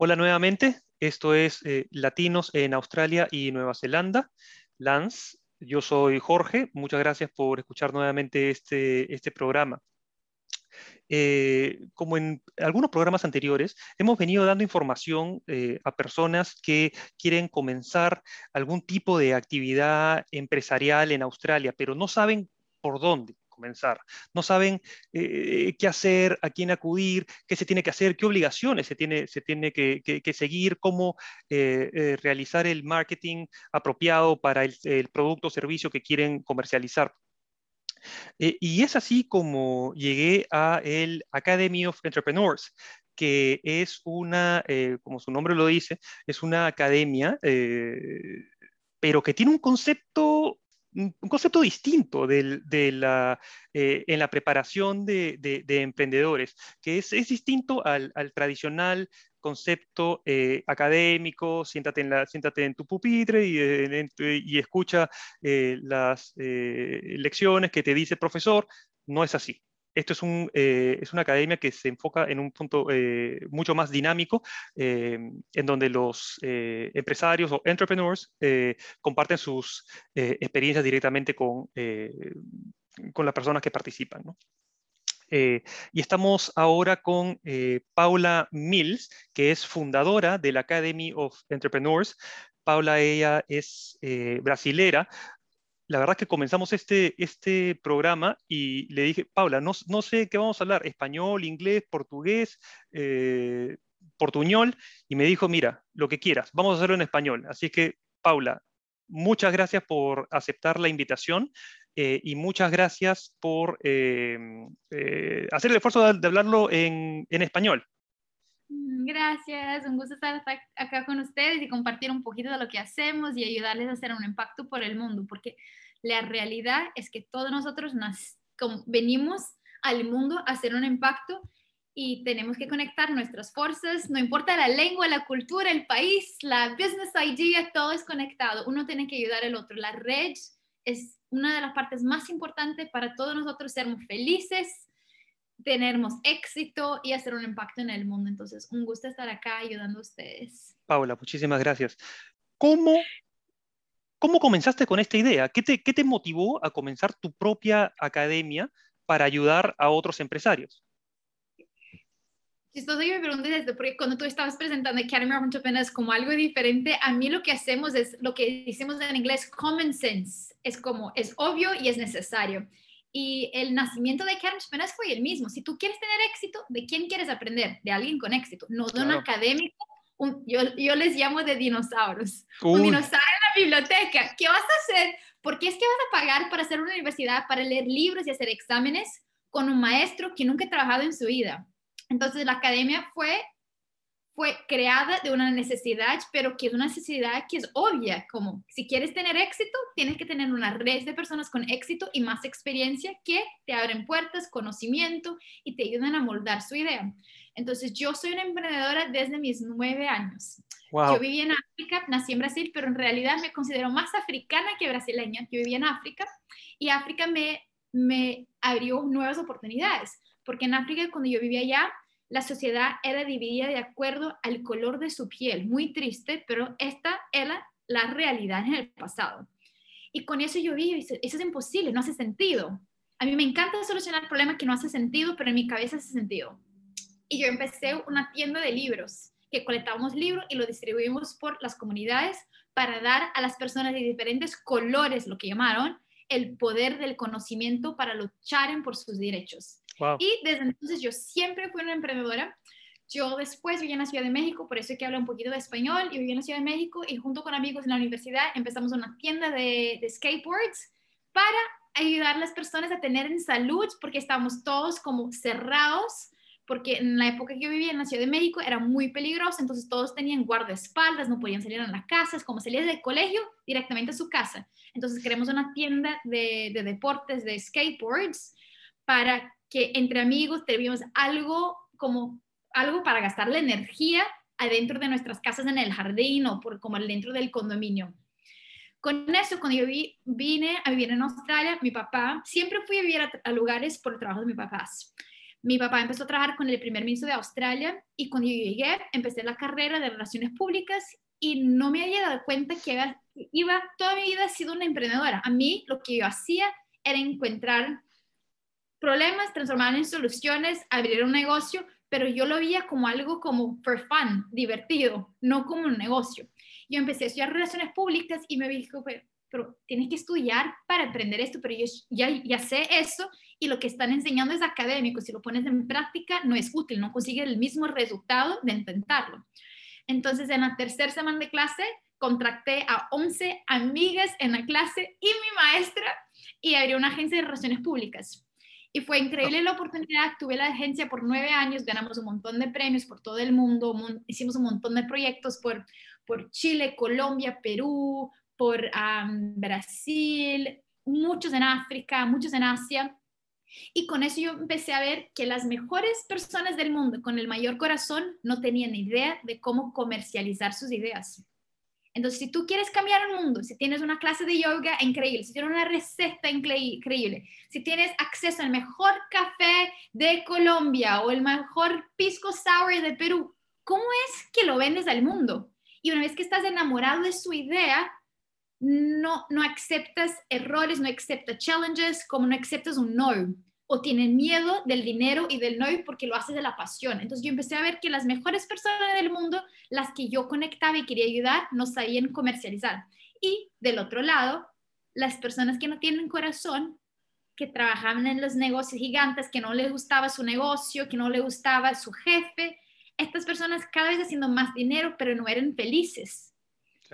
Hola nuevamente, esto es eh, Latinos en Australia y Nueva Zelanda. Lance, yo soy Jorge, muchas gracias por escuchar nuevamente este, este programa. Eh, como en algunos programas anteriores, hemos venido dando información eh, a personas que quieren comenzar algún tipo de actividad empresarial en Australia, pero no saben por dónde comenzar. No saben eh, qué hacer, a quién acudir, qué se tiene que hacer, qué obligaciones se tiene, se tiene que, seguir, cómo eh, eh, realizar el marketing apropiado para el, producto o servicio que quieren comercializar. y es así como llegué a el Academy of Entrepreneurs, que es una, como su nombre lo dice, es una academia, pero que tiene un concepto un concepto distinto de la, eh, en la preparación de, emprendedores, que es, distinto al, tradicional concepto eh, académico, siéntate en, la, siéntate en tu pupitre y, y escucha eh, las lecciones que te dice el profesor, no es así. Esto es, un, eh, es una academia que se enfoca en un punto eh, mucho más dinámico, eh, en donde los empresarios o entrepreneurs comparten sus experiencias directamente con, con las personas que participan. y estamos ahora con Paula Mills, que es fundadora de la Academy of Entrepreneurs. Paula, ella es brasilera, la verdad es que comenzamos este, este programa y le dije, Paula, no, no sé qué vamos a hablar, español, inglés, portugués, eh, portuñol, y me dijo, mira, lo que quieras, vamos a hacerlo en español. Así que, Paula, muchas gracias por aceptar la invitación eh, y muchas gracias por eh, hacer el esfuerzo de, hablarlo en, en español. Mm, gracias, un gusto estar acá con ustedes y compartir un poquito de lo que hacemos y ayudarles a hacer un impacto por el mundo, porque la realidad es que todos nosotros nos, venimos al mundo a hacer un impacto y tenemos que conectar nuestras fuerzas, no importa la lengua, la cultura, el país, la business idea, todo es conectado. Uno tiene que ayudar al otro. La red es una de las partes más importantes para todos nosotros sermos felices, tenemos éxito y hacer un impacto en el mundo. Entonces, un gusto estar acá ayudando a ustedes. Paula, muchísimas gracias. ¿Cómo, cómo comenzaste con esta idea? ¿Qué te, ¿Qué te motivó a comenzar tu propia academia para ayudar a otros empresarios? Chistoso que me preguntes esto, porque cuando tú estabas presentando Academy of Entrepreneurs como algo diferente, a mí lo que hacemos es lo que decimos en inglés common sense. Es como, es obvio y es necesario. Y el nacimiento de Karen Spenas fue el mismo. Si tú quieres tener éxito, ¿de quién quieres aprender? De alguien con éxito, no de un académico. yo, yo, les llamo de dinosaurios. Un dinosaurio en la biblioteca. ¿Qué vas a hacer? ¿Por qué es que vas a pagar para hacer una universidad, para leer libros y hacer exámenes con un maestro que nunca ha trabajado en su vida? Entonces la academia fue fue creada de una necesidad, pero que es una necesidad que es obvia, como si quieres tener éxito, tienes que tener una red de personas con éxito y más experiencia que te abren puertas, conocimiento y te ayudan a moldar su idea. Entonces, yo soy una emprendedora desde mis nueve años. Yo viví en África, nací en Brasil, pero en realidad me considero más africana que brasileña. Yo viví en África y África me, me abrió nuevas oportunidades, porque en África, cuando yo vivía allá, la sociedad era dividida de acuerdo al color de su piel. Muy triste, pero esta era la realidad en el pasado. Y con eso yo vi, eso es imposible, no hace sentido. A mí me encanta solucionar problemas que no hace sentido, pero en mi cabeza hace sentido. Y yo empecé una tienda de libros, que colectábamos libros y lo distribuimos por las comunidades para dar a las personas de diferentes colores, lo que llamaron, el poder del conocimiento para luchar por sus derechos. Y desde entonces yo siempre fui una emprendedora. Yo después viví en la Ciudad de México, por eso es que hablo un poquito de español. Yo viví en la Ciudad de México y junto con amigos en la universidad empezamos una tienda de, de skateboards para ayudar a las personas a tener en salud, porque estábamos todos como cerrados, porque en la época que yo vivía en la Ciudad de México era muy peligroso, entonces todos tenían guardaespaldas, no podían salir a las casas, como salías del colegio directamente a su casa. Entonces queremos una tienda de, de deportes, de skateboards, para que entre amigos teníamos algo como algo para gastar la energía adentro de nuestras casas en el jardín o por, como dentro del condominio. Con eso, cuando yo vine a vivir en Australia, mi papá, siempre fui a vivir a, lugares por el trabajo de mis papás, mi papá empezó a trabajar con el primer ministro de Australia y cuando yo llegué empecé la carrera de relaciones públicas y no me había dado cuenta que iba, iba toda mi vida he sido una emprendedora. A mí lo que yo hacía era encontrar problemas, transformarlos en soluciones, abrir un negocio, pero yo lo veía como algo como for fun, divertido, no como un negocio. Yo empecé a estudiar relaciones públicas y me dijo, pero, pero tienes que estudiar para aprender esto, pero yo ya, ya sé eso y lo que están enseñando es académico, si lo pones en práctica no es útil, no consigues el mismo resultado de intentarlo. Entonces, en la tercera semana de clase, contracté a 11 amigas en la clase y mi maestra y abrí una agencia de relaciones públicas. Y fue increíble la oportunidad. Tuve la agencia por nueve años, ganamos un montón de premios por todo el mundo, hicimos un montón de proyectos por, por Chile, Colombia, Perú, por Brasil, muchos en África, muchos en Asia. Y con eso yo empecé a ver que las mejores personas del mundo con el mayor corazón no tenían idea de cómo comercializar sus ideas. Entonces, si tú quieres cambiar el mundo, si tienes una clase de yoga increíble, si tienes una receta increíble, si tienes acceso al mejor café de Colombia o el mejor pisco sour de Perú, ¿cómo es que lo vendes al mundo? Y una vez que estás enamorado de su idea, no, no aceptas errores, no aceptas challenges, como no aceptas un no. O tienen miedo del dinero y del no porque lo haces de la pasión. Entonces yo empecé a ver que las mejores personas del mundo, las que yo conectaba y quería ayudar, no sabían comercializar. Y del otro lado, las personas que no tienen corazón, que trabajaban en los negocios gigantes, que no les gustaba su negocio, que no les gustaba su jefe, estas personas cada vez haciendo más dinero, pero no eran felices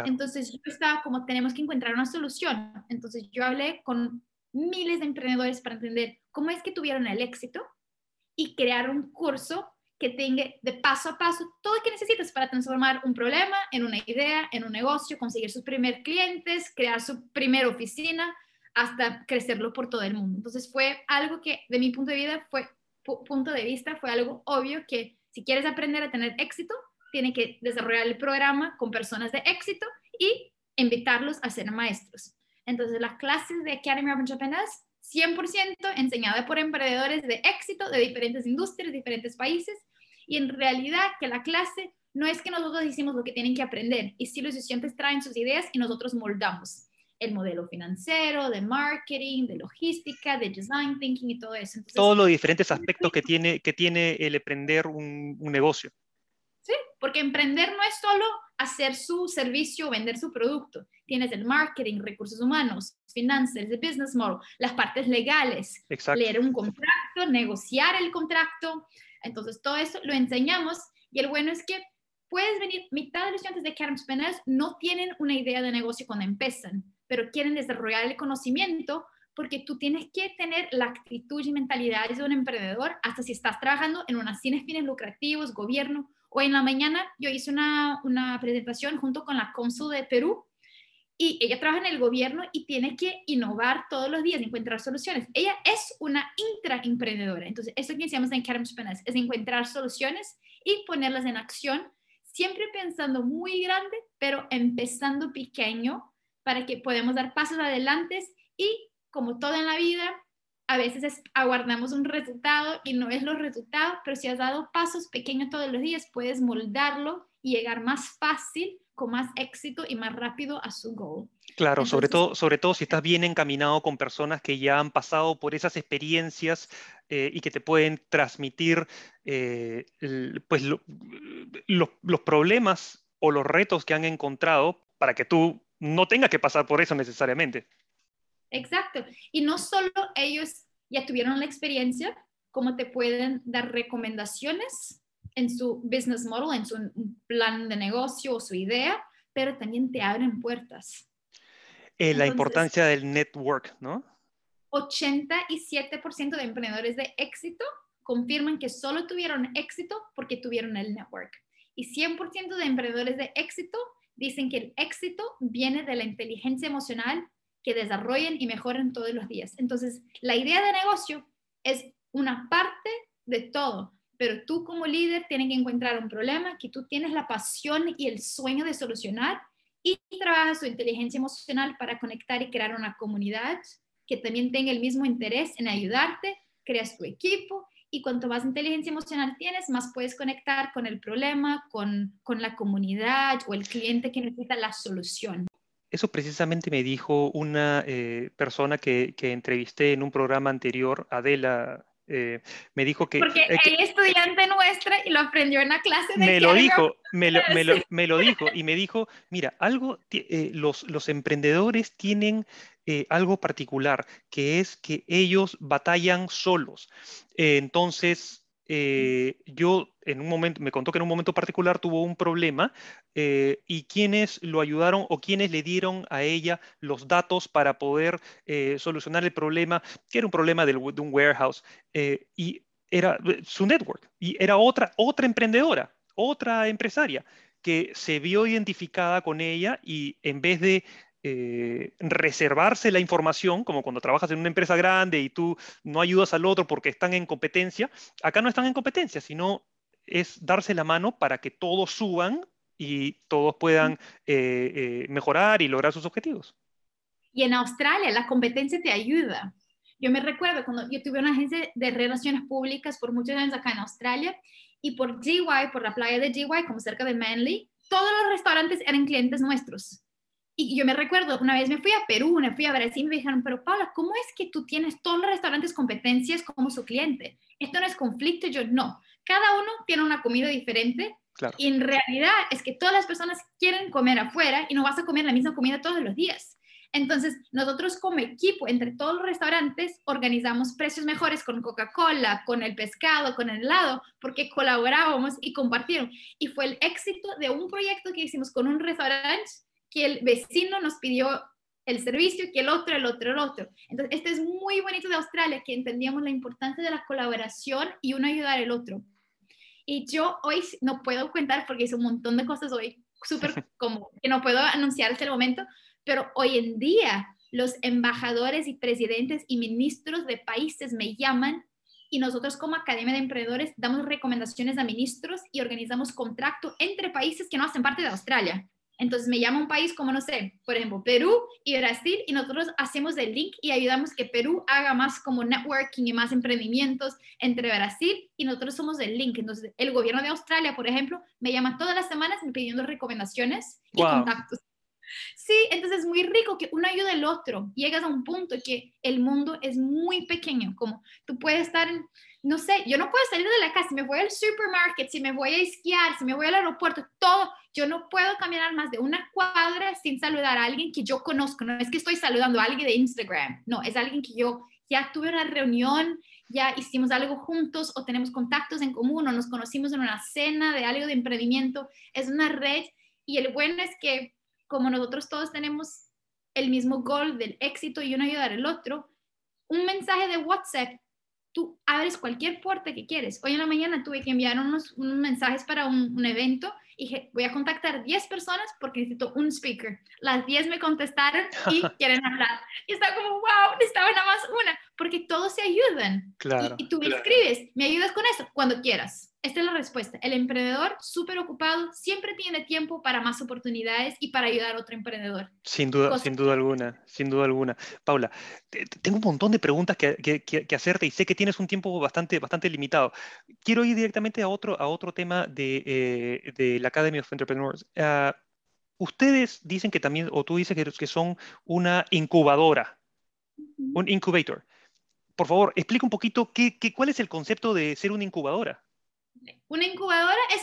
entonces yo estaba como, tenemos que encontrar una solución. Entonces yo hablé con miles de emprendedores para entender cómo es que tuvieron el éxito y crear un curso que tenga de paso a paso todo lo que necesitas para transformar un problema en una idea, en un negocio, conseguir sus primeros clientes, crear su primera oficina, hasta crecerlo por todo el mundo. Entonces fue algo que de mi punto de vista fue punto de vista fue algo obvio que si quieres aprender a tener éxito, tiene que desarrollar el programa con personas de éxito y invitarlos a ser maestros. Entonces, las clases de Academy of Entrepreneurs 100% enseñada por emprendedores de éxito de diferentes industrias, diferentes países, y en realidad que la clase no es que nosotros decimos lo que tienen que aprender, y si los estudiantes traen sus ideas y nosotros moldamos el modelo financiero, de marketing, de logística, de design thinking y todo eso. Todos los diferentes aspectos que tiene, que tiene el emprender un negocio. ¿Sí? Porque emprender no es solo hacer su servicio o vender su producto. Tienes el marketing, recursos humanos, finanzas, el business model, las partes legales, leer un contrato, negociar el contrato. Entonces, todo eso lo enseñamos y el bueno es que puedes venir, mitad de los estudiantes de Academy Penales no tienen una idea de negocio cuando empiezan, pero quieren desarrollar el conocimiento porque tú tienes que tener la actitud y mentalidad de un emprendedor hasta si estás trabajando en unas cines fines lucrativos, gobierno o en la mañana yo hice una, una presentación junto con la cónsul de Perú y ella trabaja en el gobierno y tiene que innovar todos los días, encontrar soluciones. Ella es una intraemprendedora. Entonces, eso que decíamos en Academy Spanish es encontrar soluciones y ponerlas en acción, siempre pensando muy grande, pero empezando pequeño para que podamos dar pasos adelante y como todo en la vida, a veces aguardamos un resultado y no es los resultados, pero si has dado pasos pequeños todos los días, puedes moldarlo y llegar más fácil, con más éxito y más rápido a su goal. Claro, sobre, todo, sobre todo si estás bien encaminado con personas que ya han pasado por esas experiencias eh, y que te pueden transmitir eh, pues, los problemas o los retos que han encontrado para que tú no tengas que pasar por eso necesariamente. Exacto. Y no solo ellos ya tuvieron la experiencia, como te pueden dar recomendaciones en su business model, en su plan de negocio o su idea, pero también te abren puertas. Eh, la importancia del network, ¿no? 87% de emprendedores de éxito confirman que solo tuvieron éxito porque tuvieron el network. Y 100% de emprendedores de éxito dicen que el éxito viene de la inteligencia emocional que desarrollen y mejoren todos los días. Entonces, la idea de negocio es una parte de todo, pero tú como líder tienes que encontrar un problema que tú tienes la pasión y el sueño de solucionar y trabajas tu inteligencia emocional para conectar y crear una comunidad que también tenga el mismo interés en ayudarte, creas tu equipo y cuanto más inteligencia emocional tienes, más puedes conectar con el problema, con, con la comunidad o el cliente que necesita la solución. Eso precisamente me dijo una eh, persona que, que, entrevisté en un programa anterior, Adela. Eh, me dijo que... Porque eh, estudiante nuestra y lo aprendió en la clase de... Me lo dijo, me lo, me, lo, me lo, dijo y me dijo, mira, algo, los, los emprendedores tienen algo particular, que es que ellos batallan solos. entonces, eh, yo en un momento, me contó que en un momento particular tuvo un problema eh, y quienes lo ayudaron o quienes le dieron a ella los datos para poder eh, solucionar el problema, que era un problema del, de un warehouse, y era su network, y era otra, otra emprendedora, otra empresaria que se vio identificada con ella y en vez de eh, reservarse la información, como cuando trabajas en una empresa grande y tú no ayudas al otro porque están en competencia, acá no están en competencia, sino es darse la mano para que todos suban y todos puedan eh, eh, mejorar y lograr sus objetivos. Y en Australia la competencia te ayuda. Yo me recuerdo cuando yo tuve una agencia de relaciones públicas por muchos años acá en Australia y por GY, por la playa de GY, como cerca de Manly, todos los restaurantes eran clientes nuestros. Y yo me recuerdo, una vez me fui a Perú, me fui a Brasil y me dijeron, pero Paula, ¿cómo es que tú tienes todos los restaurantes competencias como su cliente? Esto no es conflicto. Yo, no. Cada uno tiene una comida diferente. Y en realidad es que todas las personas quieren comer afuera y no vas a comer la misma comida todos los días. Entonces, nosotros como equipo, entre todos los restaurantes, organizamos precios mejores con Coca-Cola, con el pescado, con el helado, porque colaborábamos y compartieron. Y fue el éxito de un proyecto que hicimos con un restaurante que el vecino nos pidió el servicio, que el otro, el otro, el otro. Entonces, este es muy bonito de Australia, que entendíamos la importancia de la colaboración y uno ayudar al otro. Y yo hoy no puedo contar porque hice un montón de cosas hoy, súper como que no puedo anunciar hasta el momento, pero hoy en día los embajadores y presidentes y ministros de países me llaman y nosotros como Academia de Emprendedores damos recomendaciones a ministros y organizamos contrato entre países que no hacen parte de Australia. Entonces me llama un país como, no sé, por ejemplo, Perú y Brasil y nosotros hacemos el link y ayudamos que Perú haga más como networking y más emprendimientos entre Brasil y nosotros somos el link. Entonces el gobierno de Australia, por ejemplo, me llama todas las semanas pidiendo recomendaciones y contactos. Sí, entonces es muy rico que uno ayude al otro. Llegas a un punto que el mundo es muy pequeño, como tú puedes estar en, no sé, yo no puedo salir de la casa, si me voy al supermarket, si me voy a esquiar, si me voy al aeropuerto, todo, yo no puedo caminar más de una cuadra sin saludar a alguien que yo conozco, no es que estoy saludando a alguien de Instagram, no, es alguien que yo ya tuve una reunión, ya hicimos algo juntos o tenemos contactos en común o nos conocimos en una cena de algo de emprendimiento, es una red y el bueno es que como nosotros todos tenemos el mismo goal del éxito y uno ayudar al otro, un mensaje de WhatsApp tú abres cualquier puerta que quieres. Hoy en la mañana tuve que enviar unos, unos mensajes para un, un, evento y dije, voy a contactar 10 personas porque necesito un speaker. Las 10 me contestaron y quieren hablar. Y estaba como, wow, necesitaba nada más una, porque todos se ayudan. Claro, y, y tú me claro. escribes, me ayudas con eso cuando quieras. Esta es la respuesta. El emprendedor súper ocupado siempre tiene tiempo para más oportunidades y para ayudar a otro emprendedor. Sin duda, Cosas- sin duda alguna, sin duda alguna. Paula, te- te- tengo un montón de preguntas que, que- que- que hacerte y sé que tienes un tiempo bastante, bastante limitado. Quiero ir directamente a otro, a otro tema de, eh, de la Academy of Entrepreneurs. Ah, ustedes dicen que también, o tú dices que, que son una incubadora, un incubator. Por favor, explica un poquito qué, qué- cuál es el concepto de ser una incubadora. Una incubadora es,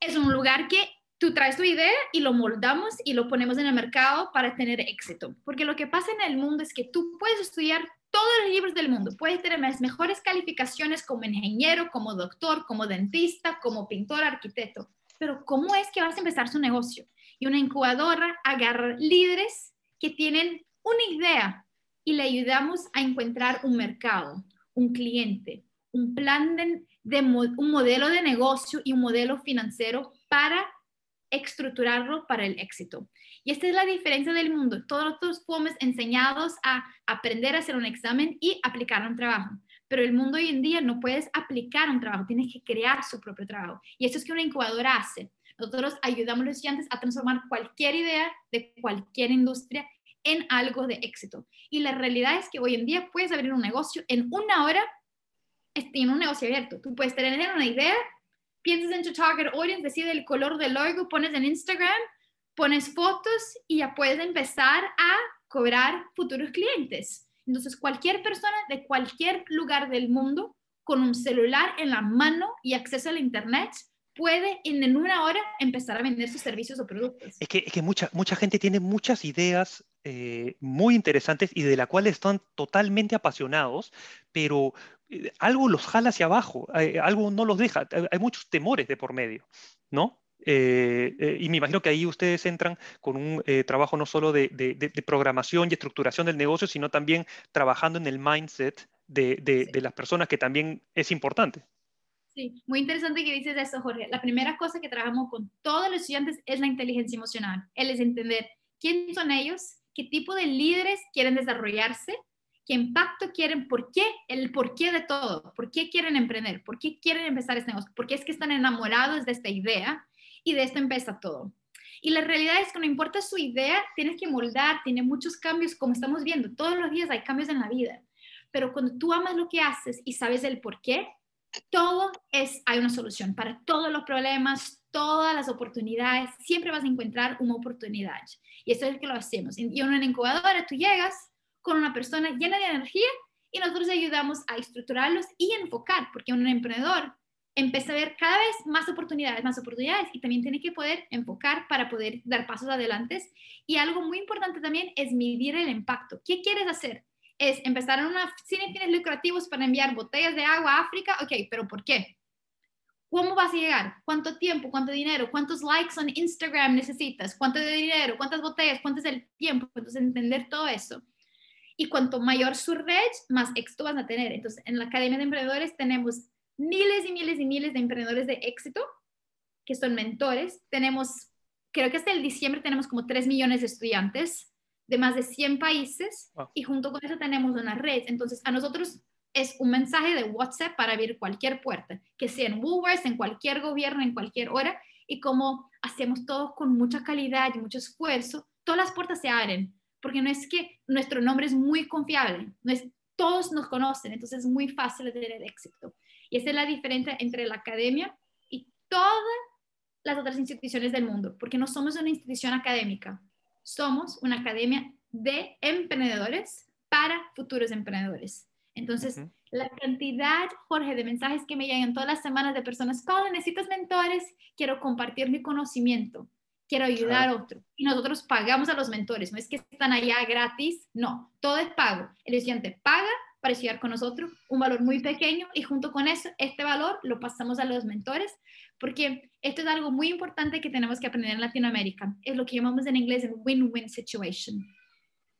es un lugar que tú traes tu idea y lo moldamos y lo ponemos en el mercado para tener éxito. Porque lo que pasa en el mundo es que tú puedes estudiar todos los libros del mundo, puedes tener las mejores calificaciones como ingeniero, como doctor, como dentista, como pintor, arquitecto. Pero ¿cómo es que vas a empezar su negocio? Y una incubadora agarra líderes que tienen una idea y le ayudamos a encontrar un mercado, un cliente, un plan de, un modelo de negocio y un modelo financiero para estructurarlo para el éxito. Y esta es la diferencia del mundo. Todos nosotros fuimos enseñados a aprender a hacer un examen y aplicar un trabajo. Pero el mundo hoy en día no puedes aplicar un trabajo, tienes que crear su propio trabajo. Y eso es que una incubadora hace. Nosotros ayudamos a los estudiantes a transformar cualquier idea de cualquier industria en algo de éxito. Y la realidad es que hoy en día puedes abrir un negocio en una hora tiene un negocio abierto. Tú puedes tener una idea, piensas en tu target audience, decide el color del logo, pones en Instagram, pones fotos y ya puedes empezar a cobrar futuros clientes. Entonces, cualquier persona de cualquier lugar del mundo con un celular en la mano y acceso al Internet puede en una hora empezar a vender sus servicios o productos. Es que, es que mucha, mucha gente tiene muchas ideas eh, muy interesantes y de la cual están totalmente apasionados, pero eh, algo los jala hacia abajo, algo no los deja, hay muchos temores de por medio, ¿no? Eh, y me imagino que ahí ustedes entran con un trabajo no solo de, de, programación y estructuración del negocio, sino también trabajando en el mindset de, las personas, que también es importante. Sí, muy interesante que dices eso, Jorge. La primera cosa que trabajamos con todos los estudiantes es la inteligencia emocional. Él es entender quién son ellos, qué tipo de líderes quieren desarrollarse, qué impacto quieren, por qué, el por qué de todo, por qué quieren emprender, por qué quieren empezar este negocio, por qué es que están enamorados de esta idea y de esto empieza todo. Y la realidad es que no importa su idea, tienes que moldar, tiene muchos cambios, como estamos viendo, todos los días hay cambios en la vida. Pero cuando tú amas lo que haces y sabes el por qué, todo es, hay una solución para todos los problemas, todas las oportunidades, siempre vas a encontrar una oportunidad. Y eso es lo que lo hacemos. Y en una incubadora tú llegas con una persona llena de energía y nosotros ayudamos a estructurarlos y enfocar, porque un emprendedor empieza a ver cada vez más oportunidades, más oportunidades y también tiene que poder enfocar para poder dar pasos adelante. Y algo muy importante también es medir el impacto. ¿Qué quieres hacer? Es empezar en una, sin fines lucrativos para enviar botellas de agua a África, ok, pero ¿por qué? ¿Cómo vas a llegar? ¿Cuánto tiempo? ¿Cuánto dinero? ¿Cuántos likes en Instagram necesitas? ¿Cuánto dinero? ¿Cuántas botellas? ¿Cuánto es el tiempo? Entonces, entender todo eso. Y cuanto mayor su red, más éxito vas a tener. Entonces, en la Academia de Emprendedores tenemos miles y miles y miles de emprendedores de éxito, que son mentores. Tenemos, creo que hasta el diciembre tenemos como 3 millones de estudiantes de más de 100 países y junto con eso tenemos una red. Entonces, a nosotros es un mensaje de WhatsApp para abrir cualquier puerta, que sea en Woolworths, en cualquier gobierno, en cualquier hora, y como hacemos todo con mucha calidad y mucho esfuerzo, todas las puertas se abren, porque no es que nuestro nombre es muy confiable, no es, todos nos conocen, entonces es muy fácil tener éxito. Y esa es la diferencia entre la academia y todas las otras instituciones del mundo, porque no somos una institución académica, somos una academia de emprendedores para futuros emprendedores. Entonces, la cantidad, Jorge, de mensajes que me llegan todas las semanas de personas, ¿cómo necesitas mentores? Quiero compartir mi conocimiento, quiero ayudar a otro. Y nosotros pagamos a los mentores, no es que están allá gratis, no, todo es pago. El estudiante paga para estudiar con nosotros, un valor muy pequeño y junto con eso, este valor lo pasamos a los mentores porque esto es algo muy importante que tenemos que aprender en Latinoamérica. Es lo que llamamos en inglés un win-win situation.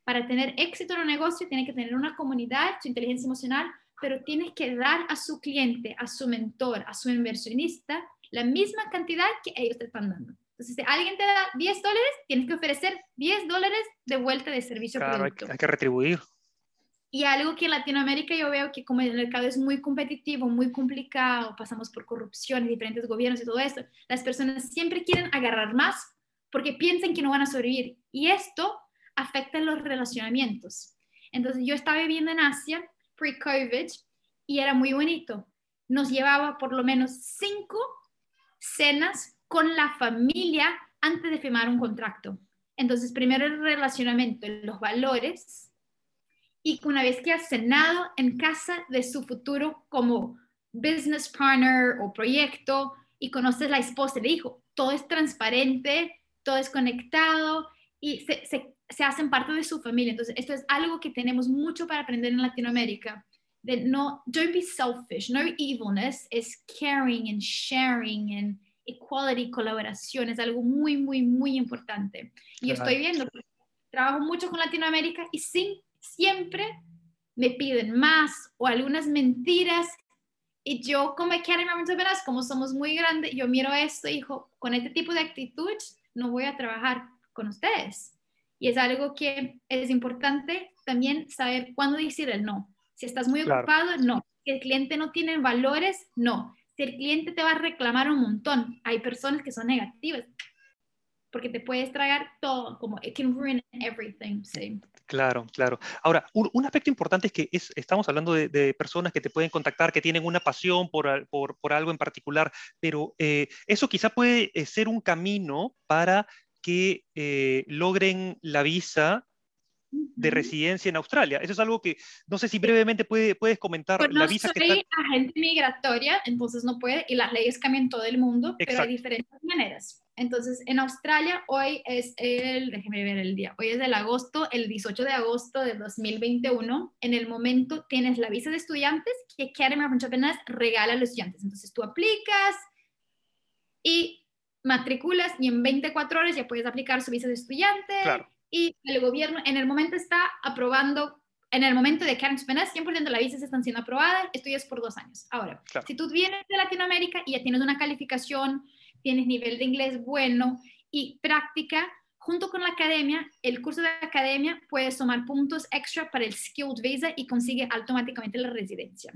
Para tener éxito en un negocio, tiene que tener una comunidad, su inteligencia emocional, pero tienes que dar a su cliente, a su mentor, a su inversionista, la misma cantidad que ellos te están dando. Entonces, si alguien te da 10 dólares, tienes que ofrecer 10 dólares de vuelta de servicio. Claro, hay que retribuir. Y algo que en Latinoamérica yo veo que como el mercado es muy competitivo, muy complicado, pasamos por corrupción, diferentes gobiernos y todo esto, las personas siempre quieren agarrar más porque piensan que no van a sobrevivir. Y esto afecta los relacionamientos. Entonces yo estaba viviendo en Asia pre-COVID y era muy bonito. Nos llevaba por lo menos cinco cenas con la familia antes de firmar un contrato. Entonces, primero el relacionamiento, los valores, y una vez que ha cenado en casa de su futuro como business partner o proyecto y conoces la esposa y el hijo, todo es transparente, todo es conectado y se, se, se, hacen parte de su familia. Entonces, esto es algo que tenemos mucho para aprender en Latinoamérica. De no, don't be selfish, no evilness, es caring and sharing and equality, colaboración, es algo muy, muy, muy importante. Y yo estoy viendo, trabajo mucho con Latinoamérica y sin siempre me piden más o algunas mentiras. Y yo como Academy Verás, como somos muy grandes, yo miro esto y digo, con este tipo de actitud no voy a trabajar con ustedes. Y es algo que es importante también saber cuándo decir el no. Si estás muy ocupado, no. Si el cliente no tiene valores, no. Si el cliente te va a reclamar un montón, hay personas que son negativas. Porque te puedes tragar todo, como it can ruin everything. Sí. Claro, claro. Ahora, un, aspecto importante es que estamos hablando de, personas que te pueden contactar, que tienen una pasión por, por, algo en particular, pero eh, eso quizá puede eh, ser un camino para que eh, logren la visa de residencia en Australia. Eso es algo que no sé si brevemente puedes comentar. Pues no la visa soy agente migratoria, entonces no puede, y las leyes cambian todo el mundo, pero hay diferentes maneras. Entonces, en Australia hoy es el, déjeme ver el día, hoy es del agosto, el 18 de agosto de 2021. En el momento tienes la visa de estudiantes que Academy of Entrepreneurs regala a los estudiantes. Entonces, tú aplicas y matriculas y en 24 horas ya puedes aplicar su visa de estudiante. Claro y el gobierno en el momento está aprobando, en el momento de Karen Penas, 100% de las visas están siendo aprobadas, estudias por dos años. Ahora, si tú vienes de Latinoamérica y ya tienes una calificación, tienes nivel de inglés bueno y práctica, junto con la academia, el curso de academia puedes tomar puntos extra para el Skilled Visa y consigue automáticamente la residencia.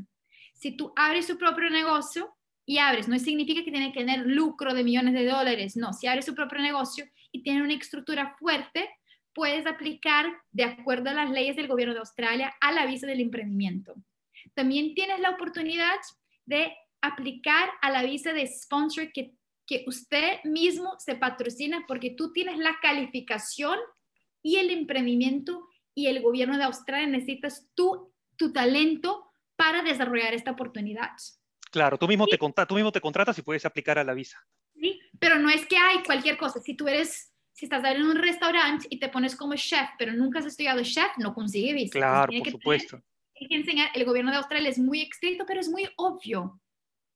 Si tú abres tu propio negocio y abres, no significa que tiene que tener lucro de millones de dólares, no, si abres tu propio negocio y tiene una estructura fuerte, puedes aplicar de acuerdo a las leyes del gobierno de Australia a la visa del emprendimiento. También tienes la oportunidad de aplicar a la visa de sponsor que, que usted mismo se patrocina porque tú tienes la calificación y el emprendimiento y el gobierno de Australia necesitas tu, tu talento para desarrollar esta oportunidad. Claro, tú mismo, te, tú mismo te contratas y puedes aplicar a la visa. Sí, pero no es que hay cualquier cosa. Si tú eres si estás en un restaurante y te pones como chef, pero nunca has estudiado chef, no consigue visa. Claro, por supuesto. Hay que enseñar, el gobierno de Australia es muy estricto, pero es muy obvio.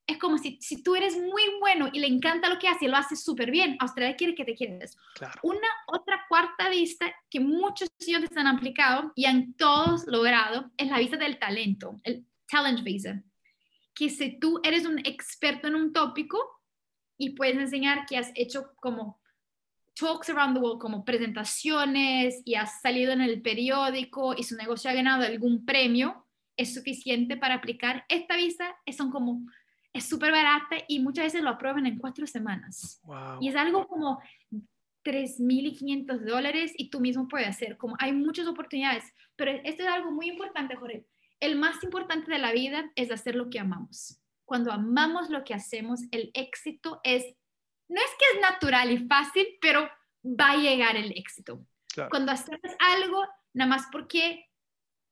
Es como si, si tú eres muy bueno y le encanta lo que hace y lo hace súper bien, Australia quiere que te quedes. Claro. Una otra cuarta vista que muchos estudiantes han aplicado y han todos logrado es la visa del talento, el talent visa. Que si tú eres un experto en un tópico y puedes enseñar que has hecho como talks around the world como presentaciones y has salido en el periódico y su negocio ha ganado algún premio, es suficiente para aplicar esta visa. Son como, es súper barata y muchas veces lo aprueban en cuatro semanas. Y es algo como 3.500 dólares y tú mismo puedes hacer. Como hay muchas oportunidades, pero esto es algo muy importante, Jorge. El más importante de la vida es hacer lo que amamos. Cuando amamos lo que hacemos, el éxito es no es que es natural y fácil, pero va a llegar el éxito. Cuando hacemos algo, nada más porque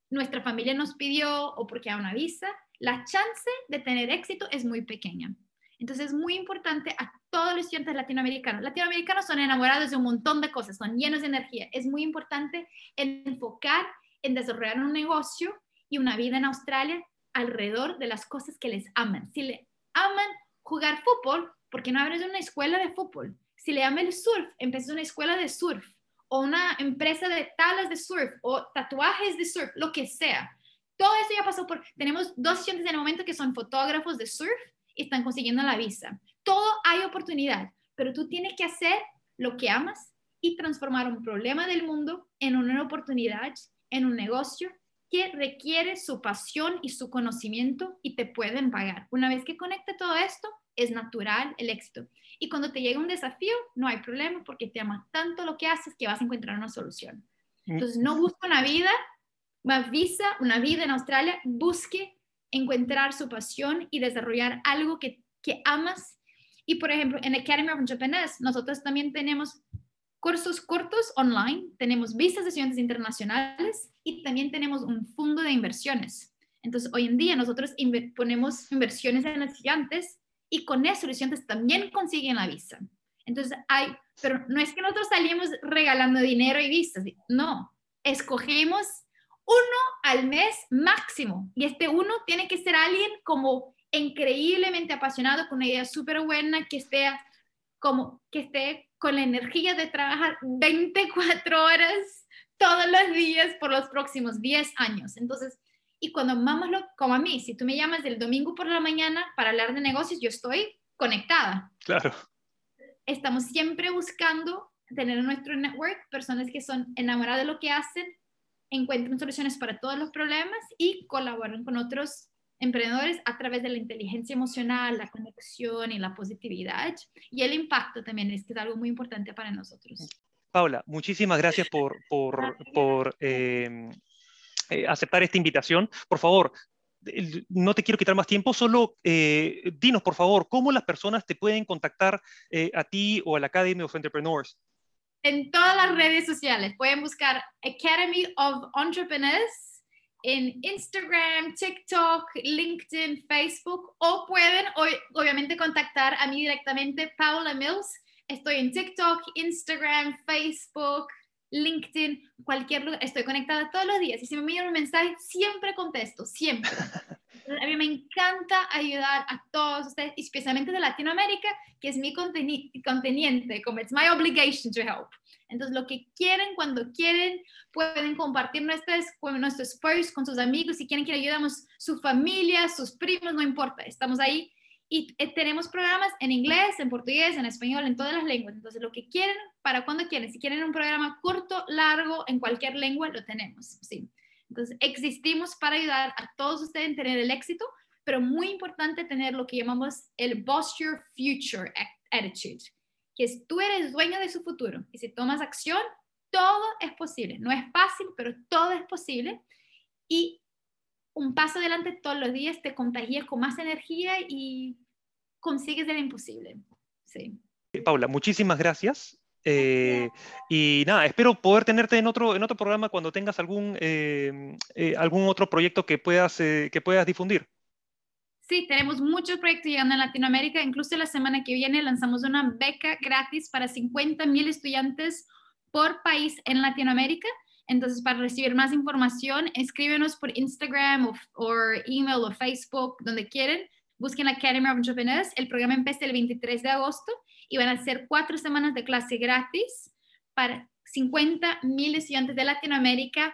nuestra familia nos pidió o porque hay una visa, la chance de tener éxito es muy pequeña. Entonces es muy importante a todos los estudiantes latinoamericanos. Latinoamericanos son enamorados de un montón de cosas, son llenos de energía. Es muy importante enfocar en desarrollar un negocio y una vida en Australia alrededor de las cosas que les aman. Si le aman jugar fútbol, ¿por qué no abres una escuela de fútbol? Si le llama el surf, empieza una escuela de surf o una empresa de tablas de surf o tatuajes de surf, lo que sea. Todo eso ya pasó por, tenemos dos estudiantes en el momento que son fotógrafos de surf y están consiguiendo la visa. Todo hay oportunidad, pero tú tienes que hacer lo que amas y transformar un problema del mundo en una oportunidad, en un negocio que requiere su pasión y su conocimiento y te pueden pagar. Una vez que conecte todo esto, es natural el éxito. Y cuando te llega un desafío, no hay problema porque te amas tanto lo que haces que vas a encontrar una solución. Mm. Entonces, no busca una vida, una visa, una vida en Australia, busque encontrar su pasión y desarrollar algo que, que amas. Y, por ejemplo, en Academy of Entrepreneurs, nosotros también tenemos cursos cortos online, tenemos visas de estudiantes internacionales y también tenemos un fondo de inversiones. Entonces, hoy en día nosotros ponemos inversiones en estudiantes y con eso los estudiantes también consiguen la visa. Entonces, hay, pero no es que nosotros salimos regalando dinero y visas, no, escogemos uno al mes máximo y este uno tiene que ser alguien como increíblemente apasionado, con una idea súper buena, que esté como que esté con la energía de trabajar 24 horas todos los días por los próximos 10 años. Entonces, y cuando amamos lo, como a mí, si tú me llamas del domingo por la mañana para hablar de negocios, yo estoy conectada. Claro. Estamos siempre buscando tener en nuestro network personas que son enamoradas de lo que hacen, encuentran soluciones para todos los problemas y colaboran con otros emprendedores a través de la inteligencia emocional, la conexión y la positividad. Y el impacto también es que es algo muy importante para nosotros. Paula, muchísimas gracias por, por, por eh, eh, aceptar esta invitación. Por favor, no te quiero quitar más tiempo, solo eh, dinos, por favor, cómo las personas te pueden contactar a ti o a la Academy of Entrepreneurs. En todas las redes sociales pueden buscar Academy of Entrepreneurs en Instagram, TikTok, LinkedIn, Facebook o pueden obviamente contactar a mí directamente, Paula Mills. Estoy en TikTok, Instagram, Facebook, LinkedIn, cualquier lugar. Estoy conectada todos los días y si me envían un mensaje, siempre contesto, siempre. A mí me encanta ayudar a todos ustedes, especialmente de Latinoamérica, que es mi conteniente, como it's my obligation to help. Entonces, lo que quieren, cuando quieren, pueden compartir nuestros, nuestros posts con sus amigos. Si quieren que ayudemos su familia, sus primos, no importa. Estamos ahí y eh, tenemos programas en inglés, en portugués, en español, en todas las lenguas. Entonces, lo que quieren, para cuando quieren. Si quieren un programa corto, largo, en cualquier lengua, lo tenemos. Sí. Entonces, existimos para ayudar a todos ustedes a tener el éxito, pero muy importante tener lo que llamamos el Boss Your Future Attitude que es, tú eres dueño de su futuro y si tomas acción, todo es posible. No es fácil, pero todo es posible. Y un paso adelante todos los días te contagias con más energía y consigues el imposible. Sí. Paula, muchísimas gracias. Eh, y nada, espero poder tenerte en otro, en otro programa cuando tengas algún, eh, eh, algún otro proyecto que puedas, que puedas difundir. Sí, tenemos muchos proyectos llegando en Latinoamérica. Incluso la semana que viene lanzamos una beca gratis para 50 mil estudiantes por país en Latinoamérica. Entonces, para recibir más información, escríbenos por Instagram o, email o Facebook, donde quieren. Busquen la Academy of Entrepreneurs. El programa empieza el 23 de agosto y van a ser cuatro semanas de clase gratis para 50 mil estudiantes de Latinoamérica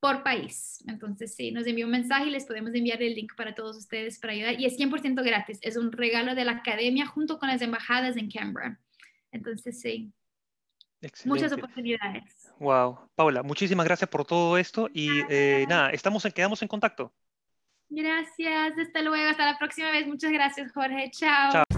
por país. Entonces, sí, nos envió un mensaje y les podemos enviar el link para todos ustedes para ayudar. Y es 100% gratis. Es un regalo de la academia junto con las embajadas en Canberra. Entonces, sí. Muchas oportunidades. Wow. Paula, muchísimas gracias por todo esto y eh, nada, estamos en, quedamos en contacto. Gracias. Hasta luego. Hasta la próxima vez. Muchas gracias, Jorge. Chao. Chao.